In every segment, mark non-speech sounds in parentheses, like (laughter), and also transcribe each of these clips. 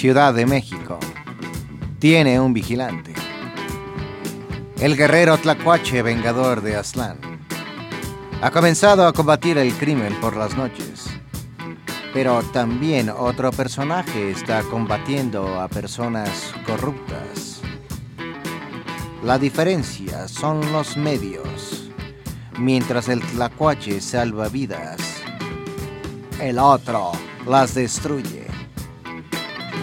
Ciudad de México tiene un vigilante. El guerrero tlacuache vengador de Aztlán ha comenzado a combatir el crimen por las noches. Pero también otro personaje está combatiendo a personas corruptas. La diferencia son los medios. Mientras el tlacuache salva vidas, el otro las destruye.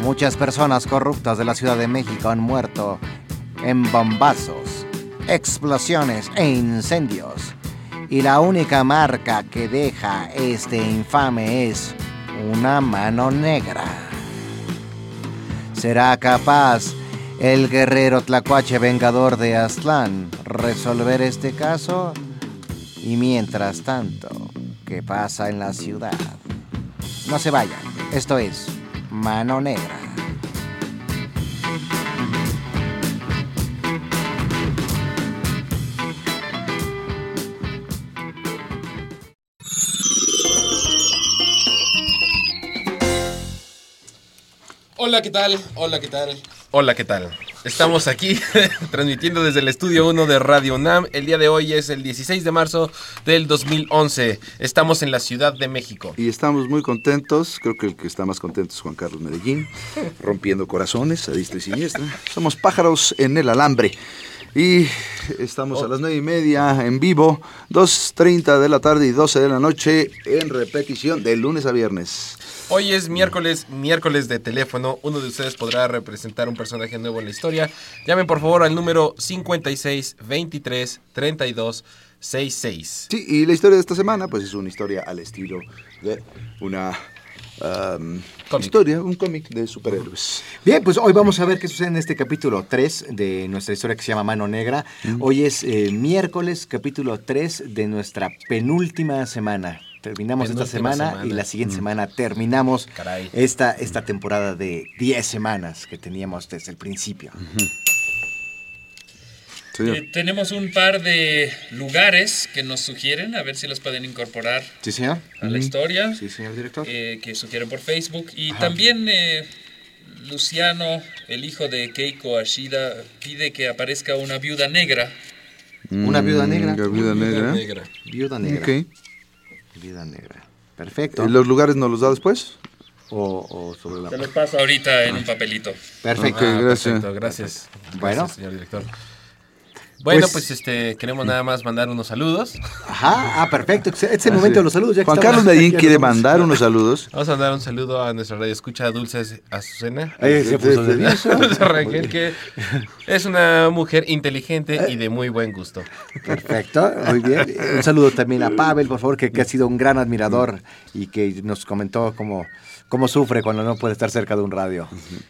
Muchas personas corruptas de la Ciudad de México han muerto en bombazos, explosiones e incendios. Y la única marca que deja este infame es una mano negra. ¿Será capaz el guerrero tlacuache vengador de Aztlán resolver este caso? Y mientras tanto, ¿qué pasa en la ciudad? No se vayan, esto es Mano Negra. Hola, ¿qué tal? Hola, ¿qué tal? Hola, ¿qué tal? Estamos aquí (laughs) transmitiendo desde el estudio 1 de Radio NAM. El día de hoy es el 16 de marzo del 2011. Estamos en la Ciudad de México. Y estamos muy contentos. Creo que el que está más contento es Juan Carlos Medellín, (laughs) rompiendo corazones a distra y siniestra. Somos pájaros en el alambre. Y estamos a las nueve y media en vivo, 2.30 de la tarde y 12 de la noche en repetición de lunes a viernes. Hoy es miércoles, miércoles de teléfono. Uno de ustedes podrá representar un personaje nuevo en la historia. Llamen por favor al número 56 23 32 66. Sí, y la historia de esta semana, pues es una historia al estilo de una um, historia, un cómic de superhéroes. Bien, pues hoy vamos a ver qué sucede en este capítulo 3 de nuestra historia que se llama Mano Negra. Hoy es eh, miércoles, capítulo 3 de nuestra penúltima semana. Terminamos esta semana, semana. y la siguiente semana terminamos Caray. esta, esta temporada de 10 semanas que teníamos desde el principio. Eh, tenemos un par de lugares que nos sugieren, a ver si los pueden incorporar ¿Sí, señor? a la historia, Sí, señor director. eh, que sugieren por Facebook. Y también eh, Luciano, el hijo de Keiko Ashida, pide que aparezca una viuda negra. Una viuda negra. Una viuda negra. negra. Viuda negra. Ok. Viuda negra. Perfecto. ¿Y ¿Los lugares nos los da después? O, o sobre la... Se los paso ahorita en un papelito. Perfecto. Gracias. Perfecto, gracias. Bueno. Gracias, señor director. Bueno, Pues- pues, este queremos nada más mandar unos saludos. Ajá, ah, perfecto. Es el momento de los saludos. ya Juan Carlos Medellín quiere mandar unos saludos. Vamos a mandar un saludo a nuestra radio escucha Dulce Azucena. Ahí se puso nervioso. (laughs) Dulce Rangel, que es una mujer inteligente y de muy buen gusto. Perfecto, muy bien. Un saludo también a Pavel, por favor, que, que ha sido un gran admirador y que nos comentó cómo, cómo sufre cuando no puede estar cerca de un radio.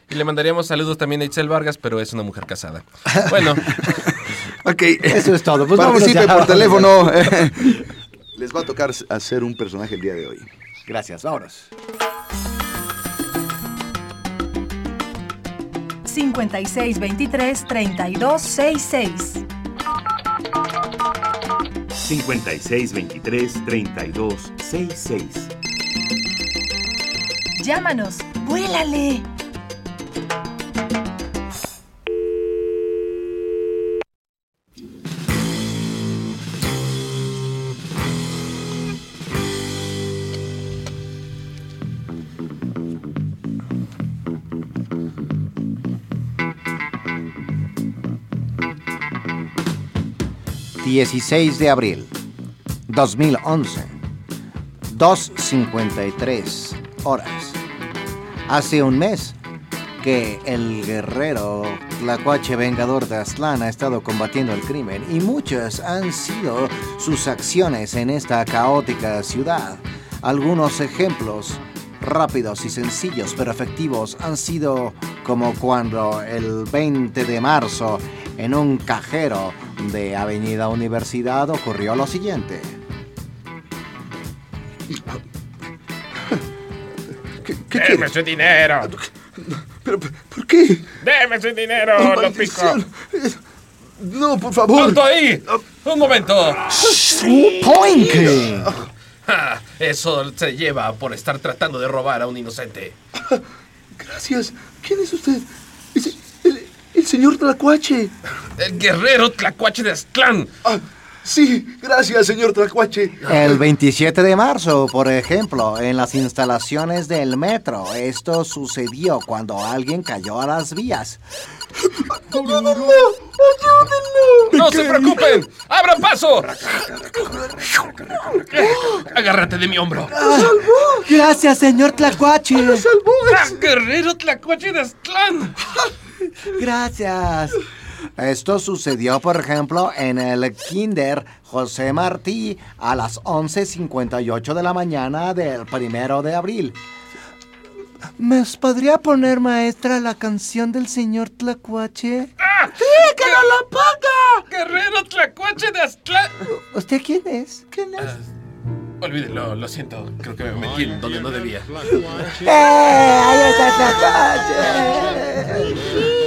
Y le mandaríamos saludos también a Itzel Vargas, pero es una mujer casada. Bueno, (laughs) Ok. Eso es todo. Pues Participe ya. por teléfono. (laughs) Les va a tocar hacer un personaje el día de hoy. Gracias, vámonos. 56 23 32 66. 56 23 32 66. Llámanos, vuélale. 16 de abril, 2011, 2.53 horas. Hace un mes que el guerrero Tlacuache Vengador de Aztlán ha estado combatiendo el crimen y muchas han sido sus acciones en esta caótica ciudad. Algunos ejemplos rápidos y sencillos pero efectivos han sido como cuando el 20 de marzo en un cajero de Avenida Universidad ocurrió lo siguiente. (laughs) ¿Qué, qué Deme su dinero. ¿Pero por qué? Deme su dinero, ¡Oh, lo pico. Eh, No, por favor. ¡Alto ahí! Un momento. ¡Poinque! Ja, Eso se lleva por estar tratando de robar a un inocente. Gracias. ¿Quién es usted? Es señor Tlacuache. El guerrero Tlacuache de Aztlán. Ah, sí, gracias, señor Tlacuache. El 27 de marzo, por ejemplo, en las instalaciones del metro, esto sucedió cuando alguien cayó a las vías. ¡Ayúdenlo! ¡Ayúdenlo! ¡No se preocupen! ¡Abran paso! Agárrate de mi hombro. Gracias, señor Tlacuache. ¡Salvó! ¡Ah, ¡Guerrero Tlacuache de Aztlán! Gracias. Esto sucedió, por ejemplo, en el Kinder José Martí a las 11.58 de la mañana del primero de abril. ¿Me podría poner, maestra, la canción del señor Tlacuache? ¡Que no la paga! ¡Guerrero Tlacuache de Aztlán! ¿Usted quién es? ¿Quién es? Olvídenlo, lo siento. Creo que me metí en donde no debía. ¡Eh! ¡Ahí está Tlacuache!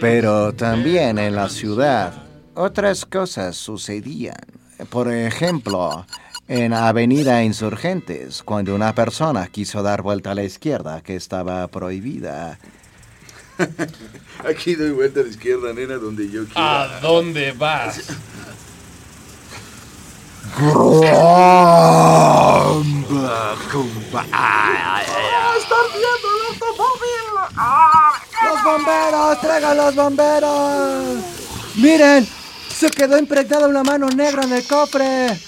Pero también en la ciudad otras cosas sucedían. Por ejemplo, en Avenida Insurgentes, cuando una persona quiso dar vuelta a la izquierda que estaba prohibida. (laughs) Aquí doy vuelta a la izquierda, nena, donde yo quiera. ¿A dónde vas? (laughs) ¡Los bomberos! ¡Traigan los bomberos! ¡Miren! Se quedó impregnada una mano negra en el cofre.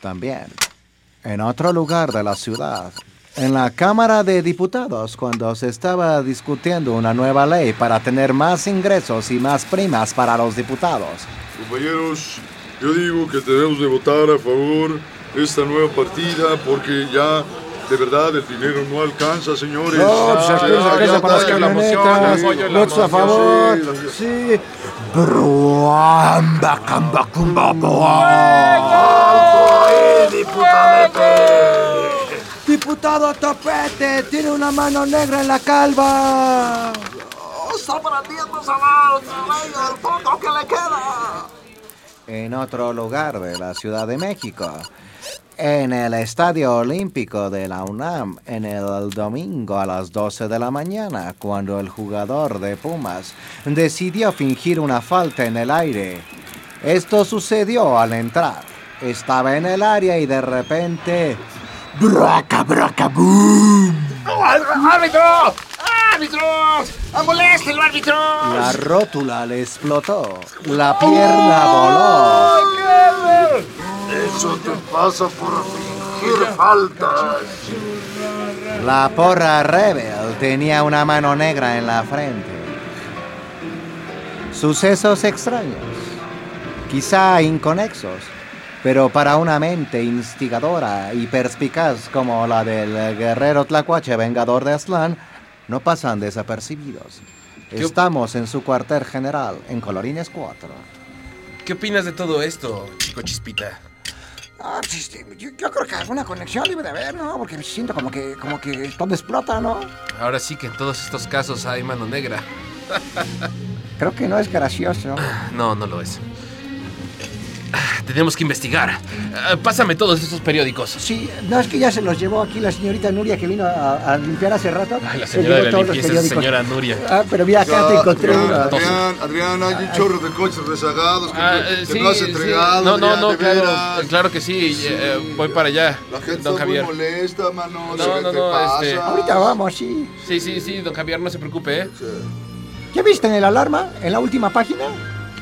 También, en otro lugar de la ciudad, en la Cámara de Diputados, cuando se estaba discutiendo una nueva ley para tener más ingresos y más primas para los diputados. Compañeros, yo digo que debemos de votar a favor de esta nueva partida porque ya de verdad el dinero no alcanza, señores. No, pues ya, espérense ya, para las camionetas. Votos a favor. Sí. Bruamba, camba, cumba, Diputado Topete tiene una mano negra en la calva. En otro lugar de la Ciudad de México, en el Estadio Olímpico de la UNAM, en el domingo a las 12 de la mañana, cuando el jugador de Pumas decidió fingir una falta en el aire. Esto sucedió al entrar. Estaba en el área y de repente... ¡Braca, braca, boom! ¡Árbitro! ¡Árbitro! ¡Amoléstelo, árbitro! La rótula le explotó. La pierna voló. Eso te pasa por fingir falta. La porra Rebel tenía una mano negra en la frente. Sucesos extraños, quizá inconexos, pero para una mente instigadora y perspicaz como la del guerrero Tlacuache Vengador de Aztlán, no pasan desapercibidos. Estamos en su cuartel general, en Colorines 4. ¿Qué opinas de todo esto, chico chispita? Ah, pues, este, yo, yo creo que alguna conexión debe de haber, ¿no? Porque me siento como que, como que todo explota, ¿no? Ahora sí que en todos estos casos hay mano negra. Creo que no es gracioso. No, no lo es. Ah, Tenemos que investigar. Ah, Pásame todos estos periódicos. Sí, no es que ya se los llevó aquí la señorita Nuria que vino a, a limpiar hace rato. Ay, la Se señora de llevó la limpieza señora Nuria. Ah, pero mira, acá te encontré Adrián, uno. Adrián, Adrián, hay un chorro de coches rezagados que, Ah, que eh, no has sí. entregado. No, no, no, de claro, que sí. eh, voy para allá, La gente don está Javier. muy molesta, mano. No, ¿Qué no, te no, pasa? este- Ahorita vamos, sí. Sí, sí, sí, don Javier, no se preocupe, ¿eh? ¿Ya viste en el alarma? En la última página.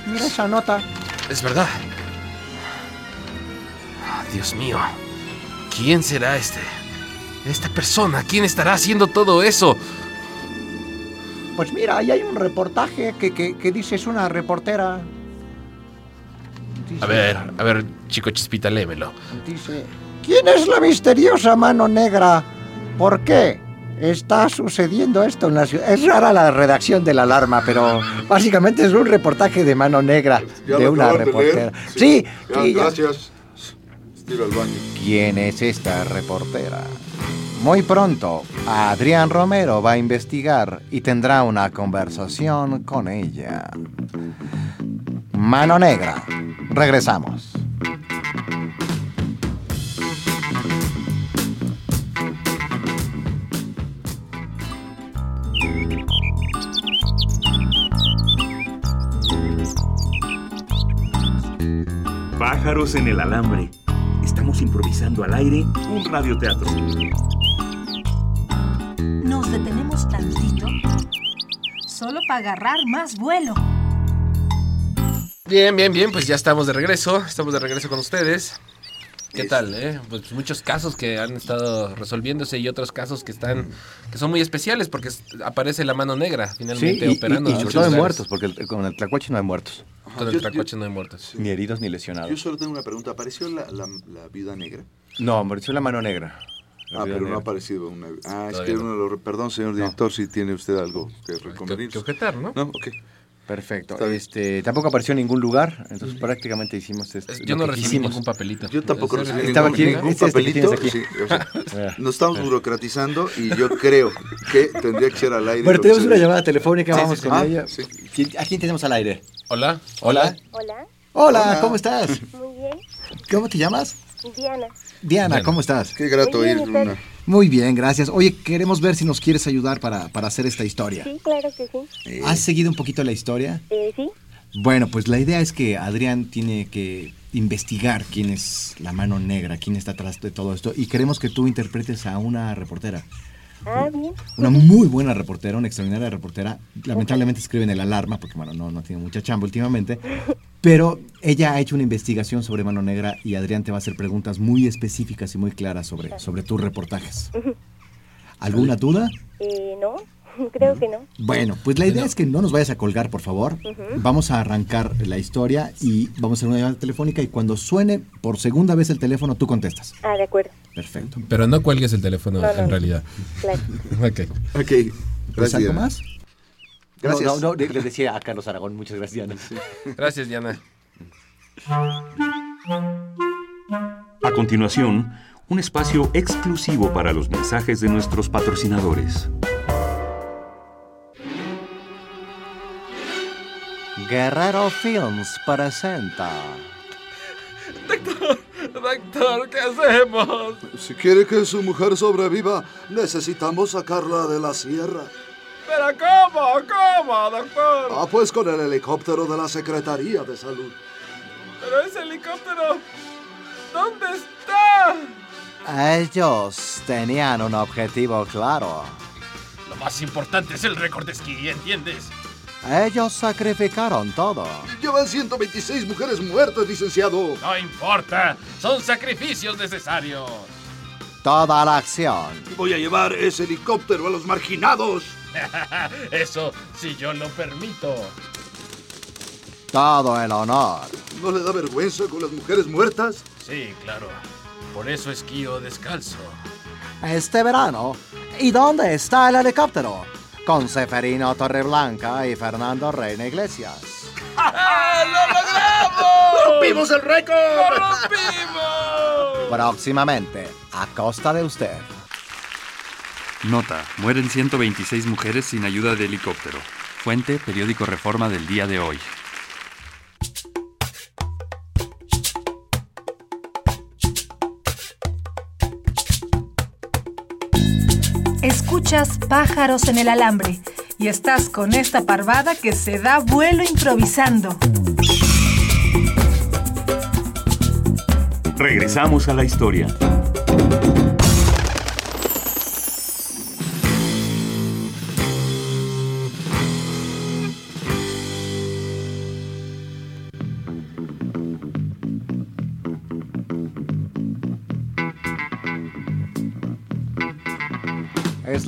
Mira esa nota. Es verdad. Dios mío. ¿Quién será este? Esta persona, ¿quién estará haciendo todo eso? Pues mira, ahí hay un reportaje que, que, que dice es una reportera. Dice- A ver, a ver, chico chispita, léemelo. Dice, ¿quién es la misteriosa mano negra? ¿Por qué está sucediendo esto en la ciudad? Es rara la redacción de la alarma, pero básicamente es un reportaje de mano negra Ya de una de reportera. Sí, Ya, sí, ya. gracias. Estira al baño. ¿Quién es esta reportera? Muy pronto, Adrián Romero va a investigar y tendrá una conversación con ella. Mano Negra. Regresamos. Pájaros en el alambre. Estamos improvisando al aire un radioteatro. Nos detenemos tantito. Solo para agarrar más vuelo. Bien, bien, bien, pues ya estamos de regreso. Estamos de regreso con ustedes. ¿Qué tal, eh? Pues muchos casos que han estado resolviéndose y otros casos que están que son muy especiales porque aparece la mano negra finalmente Sí, y, operando. y- y sobre todo de muertos, porque el- con el tlacuache no hay muertos. Con Yo- el yo- tlacuache no hay muertos. Ni heridos ni Yo lesionados. solo tengo una pregunta. ¿Apareció la, la, la viuda negra? No, apareció la mano negra. La ah, pero no ha aparecido una... Ah, es que no. uno de los... Perdón, señor director, si tiene usted algo que Que, recomendar. que objetar, ¿no? No, ok. Perfecto. Este, tampoco apareció en ningún lugar, entonces prácticamente hicimos esto. Es- Yo no recibí ningún papelito. Yo tampoco recibí Estaba ningún, aquí, ningún este- este papelito. aquí. sí, o sea, (laughs) nos estamos burocratizando y yo creo que tendría que ser al aire. Bueno, tenemos una llamada telefónica, Sí, vamos sí, sí. con Ah, ella. sí. ¿Quién- ¿A quién tenemos al aire? Hola. Hola. Hola, Hola. ¿cómo estás? muy bien. ¿Cómo te llamas? Diana. Diana, Diana. ¿cómo estás? Qué grato oír ¿y usted? una... Muy bien, gracias. Oye, queremos ver si nos quieres ayudar para, para hacer esta historia. Sí, claro que sí. eh, ¿Has seguido un poquito la historia? Eh, sí, Bueno, pues la idea es que Adrián tiene que investigar quién es la mano negra, quién está atrás de todo esto, y queremos que tú interpretes a una reportera. Ah, bien. Una muy buena reportera, una extraordinaria reportera. Lamentablemente escribe en el alarma, porque bueno, no, no tiene mucha chamba últimamente. Pero ella ha hecho una investigación sobre Mano Negra y Adrián te va a hacer preguntas muy específicas y muy claras sobre, sobre tus reportajes. ¿Alguna duda? Eh, no, (laughs) creo que no. Bueno, pues la idea es que no nos vayas a colgar, por favor. Vamos a arrancar la historia y vamos a hacer una llamada telefónica y cuando suene por segunda vez el teléfono, tú contestas. Ah, de acuerdo, Perfecto. Pero no cuelgues el teléfono No, no. en realidad. claro. (laughs) Ok. Ok, ¿Tienes gracias. algo Diana. más? Gracias. No, no, no, le decía a Carlos Aragón, muchas gracias. Gracias, Diana. A continuación, un espacio exclusivo para los mensajes de nuestros patrocinadores. Guerrero Films presenta. Doctor, ¿qué hacemos? Si quiere que su mujer sobreviva, necesitamos sacarla de la sierra. ¿Pero cómo? ¿Cómo, doctor? Ah, pues con el helicóptero de la Secretaría de Salud. Pero ese helicóptero... ¿Dónde está? Ellos tenían un objetivo claro. Lo más importante es el récord de esquí, ¿entiendes? Ellos sacrificaron todo. Llevan 126 mujeres muertas, licenciado. No importa, son sacrificios necesarios. Toda la acción. Voy a llevar ese helicóptero a los marginados. (laughs) Eso si yo lo permito. Todo el honor. ¿No le da vergüenza con las mujeres muertas? Sí, claro. Por eso esquío descalzo. Este verano. ¿Y dónde está el helicóptero? Con Seferino Torreblanca y Fernando Reina Iglesias. ¡Rompimos el récord! ¡Rompimos! Próximamente, a costa de usted. Nota, mueren 126 mujeres sin ayuda de helicóptero. Fuente, periódico Reforma del día de hoy. Escuchas pájaros en el alambre y estás con esta parvada que se da vuelo improvisando. Regresamos a la historia.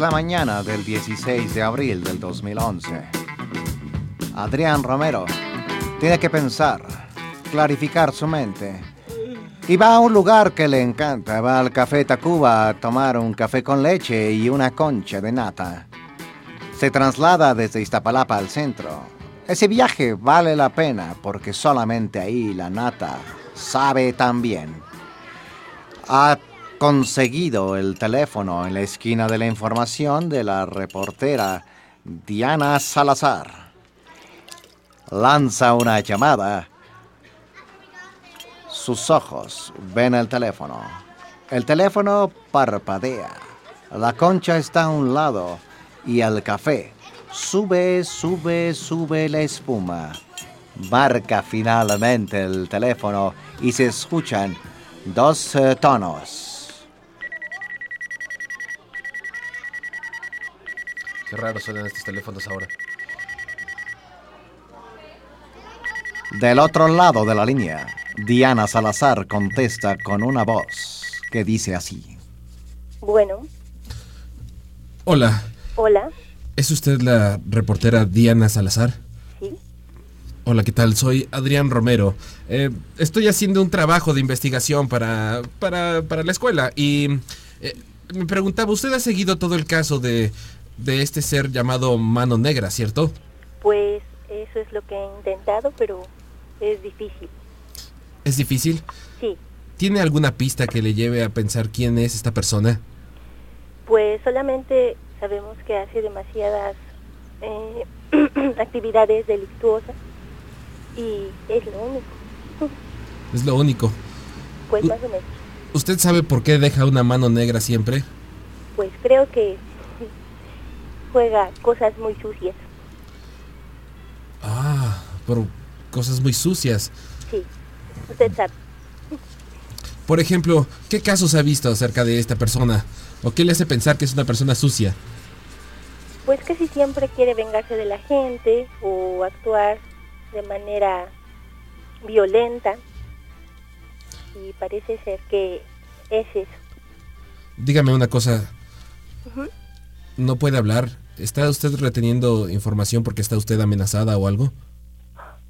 La mañana del 16 de abril del 2011. Adrián Romero tiene que pensar, clarificar su mente. Y va a un lugar que le encanta. Va al Café Tacuba a tomar un café con leche y una concha de nata. Se traslada desde Iztapalapa al centro. Ese viaje vale la pena porque solamente ahí la nata sabe tan bien. Ha conseguido el teléfono en la esquina de la información de la reportera Diana Salazar. Lanza una llamada. Sus ojos ven el teléfono. El teléfono parpadea. La concha está a un lado y el café sube, sube, sube la espuma. Marca finalmente el teléfono y se escuchan dos eh, tonos. Qué raro suenan estos teléfonos ahora. Del otro lado de la línea, Diana Salazar contesta con una voz que dice así. Bueno, Hola, hola. ¿es usted la reportera Diana Salazar? Sí. Hola, ¿qué tal? Soy Adrián Romero. Eh, estoy haciendo un trabajo de investigación para, para, para la escuela y eh, me preguntaba, ¿usted ha seguido todo el caso de, de este ser llamado Mano Negra, cierto? Pues eso es lo que he intentado, pero es difícil. ¿Es difícil? Sí. ¿Tiene alguna pista que le lleve a pensar quién es esta persona? Pues solamente sabemos que hace demasiadas eh, (clears throat) actividades delictuosas y es lo único. (laughs) Es lo único. Pues más o menos. ¿Usted sabe por qué deja una mano negra siempre? Pues creo que juega cosas muy sucias. Ah, por cosas muy sucias. Sí, usted sabe. Por ejemplo, ¿qué casos ha visto acerca de esta persona? ¿O qué le hace pensar que es una persona sucia? Pues que si siempre quiere vengarse de la gente o actuar de manera violenta. Y parece ser que es eso. Dígame una cosa. ¿No puede hablar? ¿Está usted reteniendo información porque está usted amenazada o algo?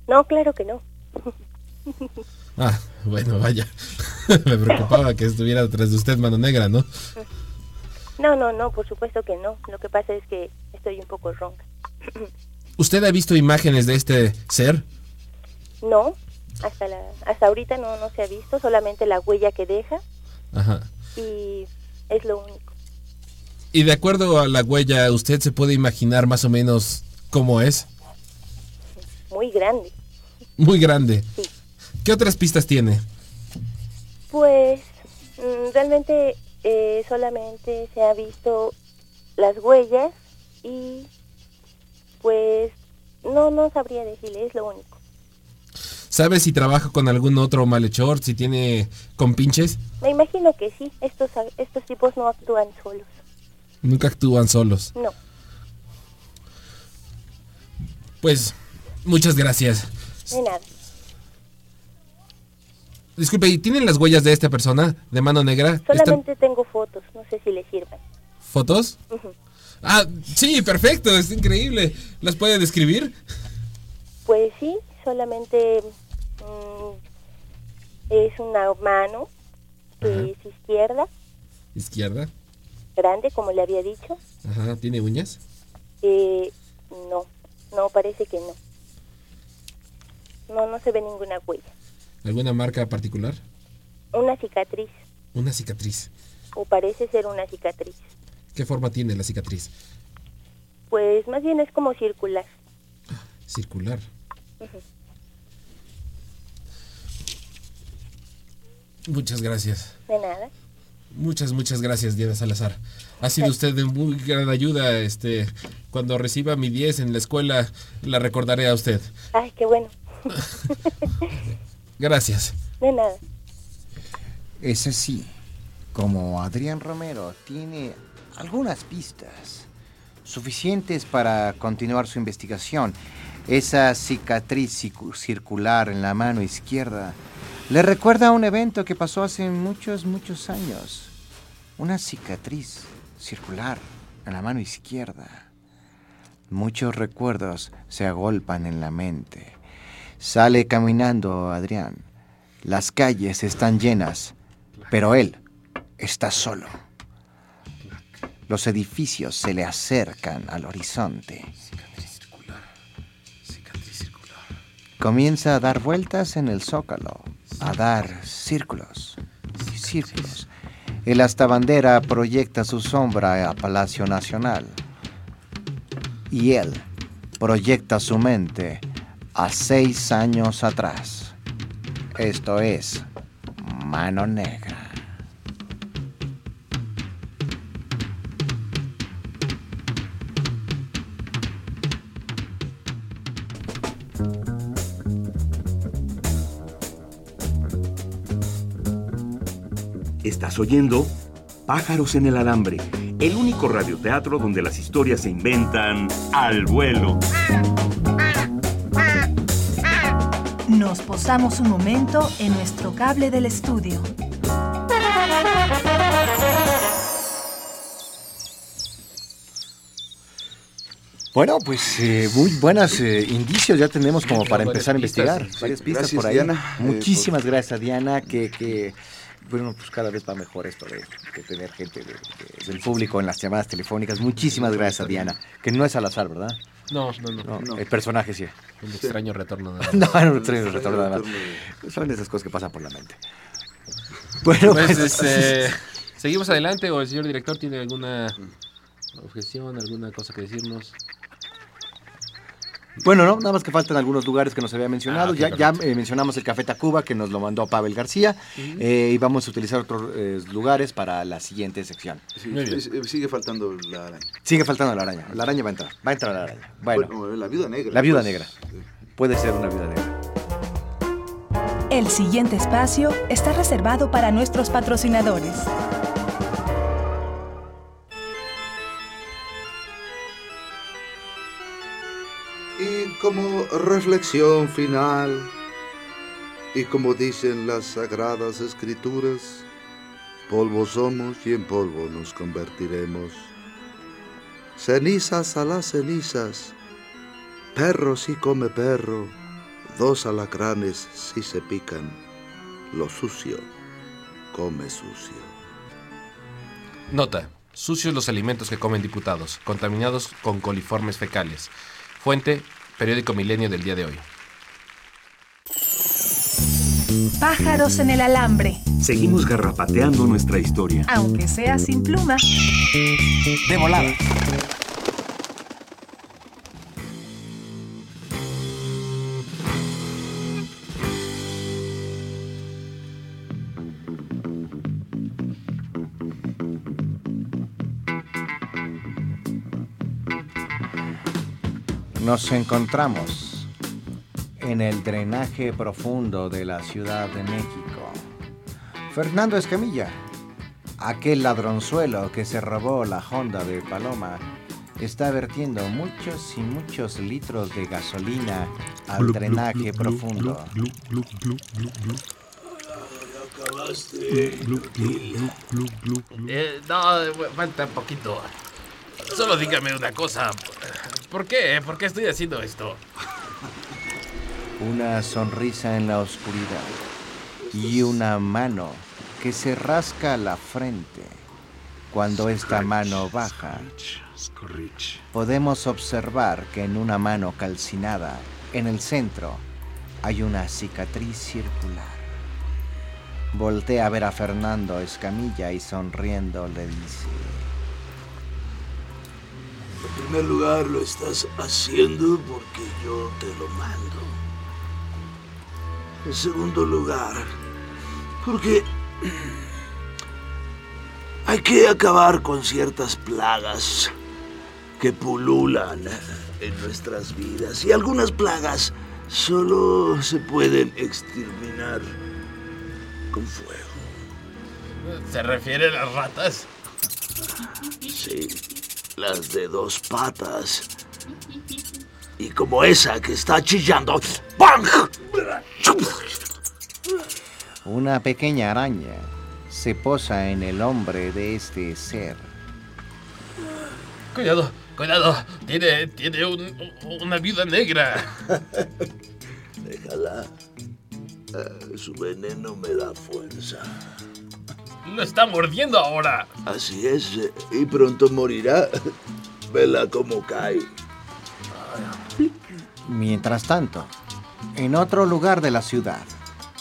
No, claro que no. (laughs) Ah, bueno, vaya. (laughs) Me preocupaba que estuviera detrás de usted mano negra, ¿no? No, no, no, por supuesto que no. Lo que pasa es que estoy un poco ronca. (clears throat) ¿Usted ha visto imágenes de este ser? No, hasta la, hasta ahorita no, no se ha visto, solamente la huella que deja Ajá. y es lo único. Y de acuerdo a la huella, ¿usted se puede imaginar más o menos cómo es? Muy grande. Muy grande. Sí. ¿Qué otras pistas tiene? Pues mm, realmente eh, solamente se ha visto las huellas y pues no, no sabría decirle, es lo único. ¿Sabe si trabaja con algún otro malhechor? ¿Si tiene compinches? Me imagino que sí, estos, estos tipos no actúan solos. Nunca actúan solos. No. Pues, muchas gracias. De nada. Disculpe, ¿y tienen las huellas de esta persona de mano negra? ¿Están Solamente tengo fotos, no sé si le sirvan. fotos? Ah, sí, perfecto, es increíble. ¿Las puede describir? Pues sí, solamente mm, es una mano que Ajá. es izquierda, Izquierda. Grande, como le había dicho. Ajá, ¿tiene uñas? Eh, no, no, parece que no. No, no se ve ninguna huella. ¿Alguna marca particular? Una cicatriz, Una cicatriz. o parece ser una cicatriz. ¿Qué forma tiene la cicatriz? Pues más bien es como circular. Circular. Muchas gracias. De nada. Muchas, muchas gracias, Diana Salazar. Ha sido usted de muy gran ayuda. Este, cuando reciba mi 10 en la escuela, la recordaré a usted. Ay, qué bueno. (laughs) Gracias. De nada. Ese sí, como Adrián Romero tiene algunas pistas suficientes para continuar su investigación, esa cicatriz circular en la mano izquierda le recuerda a un evento que pasó hace muchos, muchos años. Una cicatriz circular en la mano izquierda. Muchos recuerdos se agolpan en la mente. Sale caminando Adrián. Las calles están llenas, pero él está solo. Los edificios se le acercan al horizonte. Comienza a dar vueltas en el zócalo, a dar círculos, círculos. El astabandera proyecta su sombra a Palacio Nacional. Y él proyecta su mente a seis años atrás. Esto es Mano Negra. Estás oyendo Pájaros en el Alambre, el único radioteatro donde las historias se inventan al vuelo. Nos posamos un momento en nuestro cable del estudio. Bueno, pues eh, muy buenos indicios ya tenemos como para empezar a investigar. Varias pistas Gracias, por ahí. Diana, eh, Muchísimas gracias a Diana, que, que, bueno, pues cada vez va mejor esto de, de tener gente de- de- del público en las llamadas telefónicas. Muchísimas gracias a Diana, que no es al azar, ¿verdad? No, no, no. No, El personaje sí. Un extraño retorno. de- (laughs) No, no, extraño retorno nada más. Son esas cosas que pasan por la mente. (laughs) Bueno, Pues, pues, este, ¿seguimos adelante o el señor director tiene alguna objeción, alguna cosa que decirnos? Bueno, no, nada más que faltan algunos lugares que nos había mencionado. Ah, ya eh, mencionamos el Café Tacuba, que nos lo mandó Pavel García, eh, y vamos a utilizar otros eh, lugares para la siguiente sección. Sí, sigue faltando la araña. Sigue faltando la araña. La araña va a entrar. Va a entrar la araña. Bueno, Bueno, la viuda negra. la viuda pues. negra. Puede ser una viuda negra. El siguiente espacio está reservado para nuestros patrocinadores. Como reflexión final, y como dicen las sagradas escrituras, polvo somos y en polvo nos convertiremos. Cenizas a las cenizas, perro si come perro, dos alacranes si se pican, lo sucio come sucio. Nota. Sucios los alimentos que comen diputados, contaminados con coliformes fecales. Fuente, periódico Milenio del día de hoy. Pájaros en el alambre, Seguimos garrapateando nuestra historia. aunque sea sin pluma. De volada. Nos encontramos en el drenaje profundo de la Ciudad de México. Fernando Escamilla, aquel ladronzuelo que se robó la Honda de Paloma, está vertiendo muchos y muchos litros de gasolina al drenaje profundo. Eh, no, falta un poquito. Solo dígame una cosa. ¿Por qué? ¿Por qué estoy haciendo esto? Una sonrisa en la oscuridad y una mano que se rasca la frente. Cuando esta mano baja, podemos observar que en una mano calcinada, en el centro, hay una cicatriz circular. Voltea a ver a Fernando Escamilla y sonriendo le dice... En primer lugar, lo estás haciendo porque yo te lo mando. En segundo lugar, porque hay que acabar con ciertas plagas que pululan en nuestras vidas. Y algunas plagas solo se pueden exterminar con fuego. ¿Se refiere a las ratas? Sí, las de dos patas. Y como esa que está chillando. ¡Bang! Una pequeña araña se posa en el hombre de este ser. Cuidado, cuidado. Tiene, tiene un- una viuda negra. (laughs) Déjala. Eh, su veneno me da fuerza. Lo está mordiendo ahora. Así es, eh, y pronto morirá. Vela cómo cae. Mientras tanto, en otro lugar de la ciudad,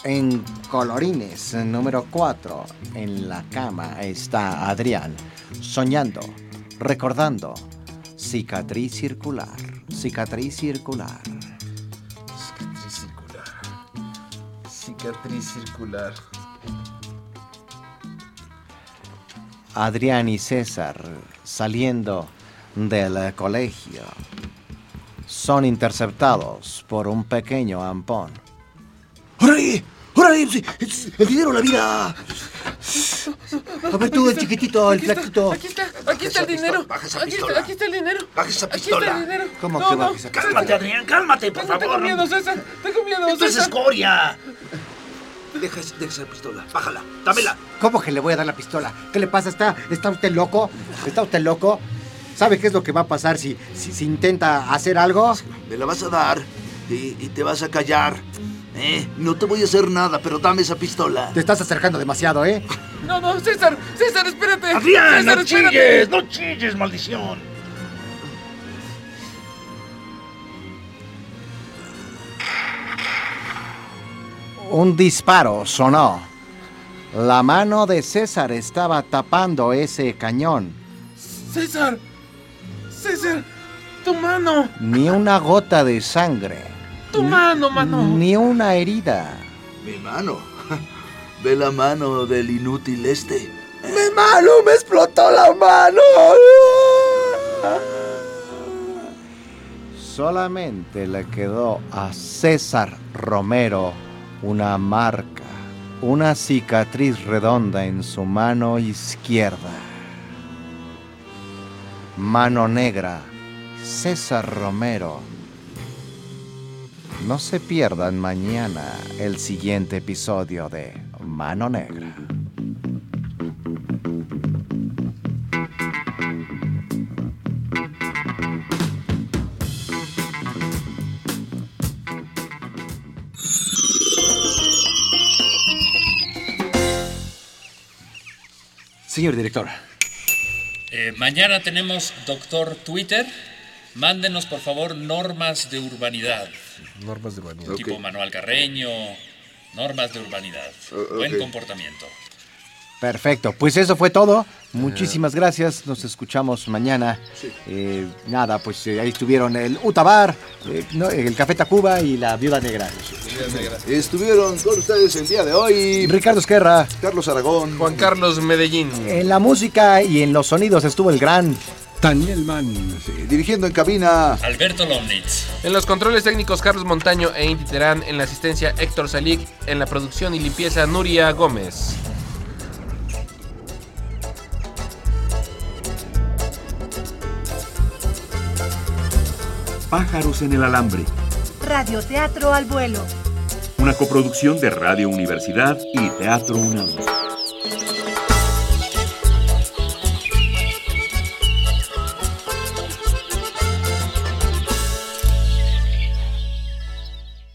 en Colorines número 4, en la cama está Adrián, soñando, recordando, cicatriz circular, cicatriz circular. Cicatriz circular. Cicatriz circular. Adrián y César saliendo del colegio son interceptados por un pequeño ampón. ¡Órale! ¡Órale! ¡El dinero, la vida! A ver tú, el chiquitito, el flaquito. Aquí está, aquí está el dinero. baja esa Aquí pistola. está, aquí está el dinero. Baja esa Aquí está pistola. el dinero. ¿Cómo que baja esa César, Cálmate, Adrián, cálmate, por Tengo, tengo favor. miedo, César. Tengo miedo, ¡Esto es César. escoria! Deja, esa- deja esa pistola. Bájala. Dámela. ¿Cómo que le voy a dar la pistola? ¿Qué le pasa? ¿Está, está usted loco? ¿Está usted loco? ¿Sabe qué es lo que va a pasar si, si, si intenta hacer algo? Me la vas a dar y, y te vas a callar. ¿eh? No te voy a hacer nada, pero dame esa pistola. Te estás acercando demasiado, ¿eh? No, no, César, César, espérate. ¡Adrián, César, no espérate. chilles! ¡No chilles, maldición! Un disparo sonó. La mano de César estaba tapando ese cañón. César, César, tu mano, Ni una gota de sangre. tu mano, mano. Ni una herida. Mi mano. (laughs) Ve la mano del inútil este. ¡Mi mano! ¡Me explotó la mano! Solamente le quedó a César Romero una marca, una cicatriz redonda en su mano izquierda. Mano negra, César Romero. No se pierdan mañana el siguiente episodio de Mano Negra. Señor director, Eh, mañana tenemos Doctor Twitter. Mándenos, por favor, normas de urbanidad. Normas de vanidad. Tipo Manuel Carreño. Normas de urbanidad. Buen comportamiento. Perfecto, pues eso fue todo. Muchísimas gracias, nos escuchamos mañana. Eh, nada, pues eh, ahí estuvieron el Utabar, eh, no, el Café Tacuba y la Viuda Negra. Estuvieron con ustedes el día de hoy Ricardo Esquerra, Carlos Aragón, Juan Carlos Medellín. en la música y en los sonidos estuvo el gran. Daniel Mann. Sí, dirigiendo en cabina. Alberto Lomnitz. En los controles técnicos Carlos Montaño e Inti Terán. En la asistencia Héctor Salik. En la producción y limpieza Nuria Gómez. Pájaros en el alambre. Radioteatro al vuelo. Una coproducción de Radio Universidad y Teatro UNAM.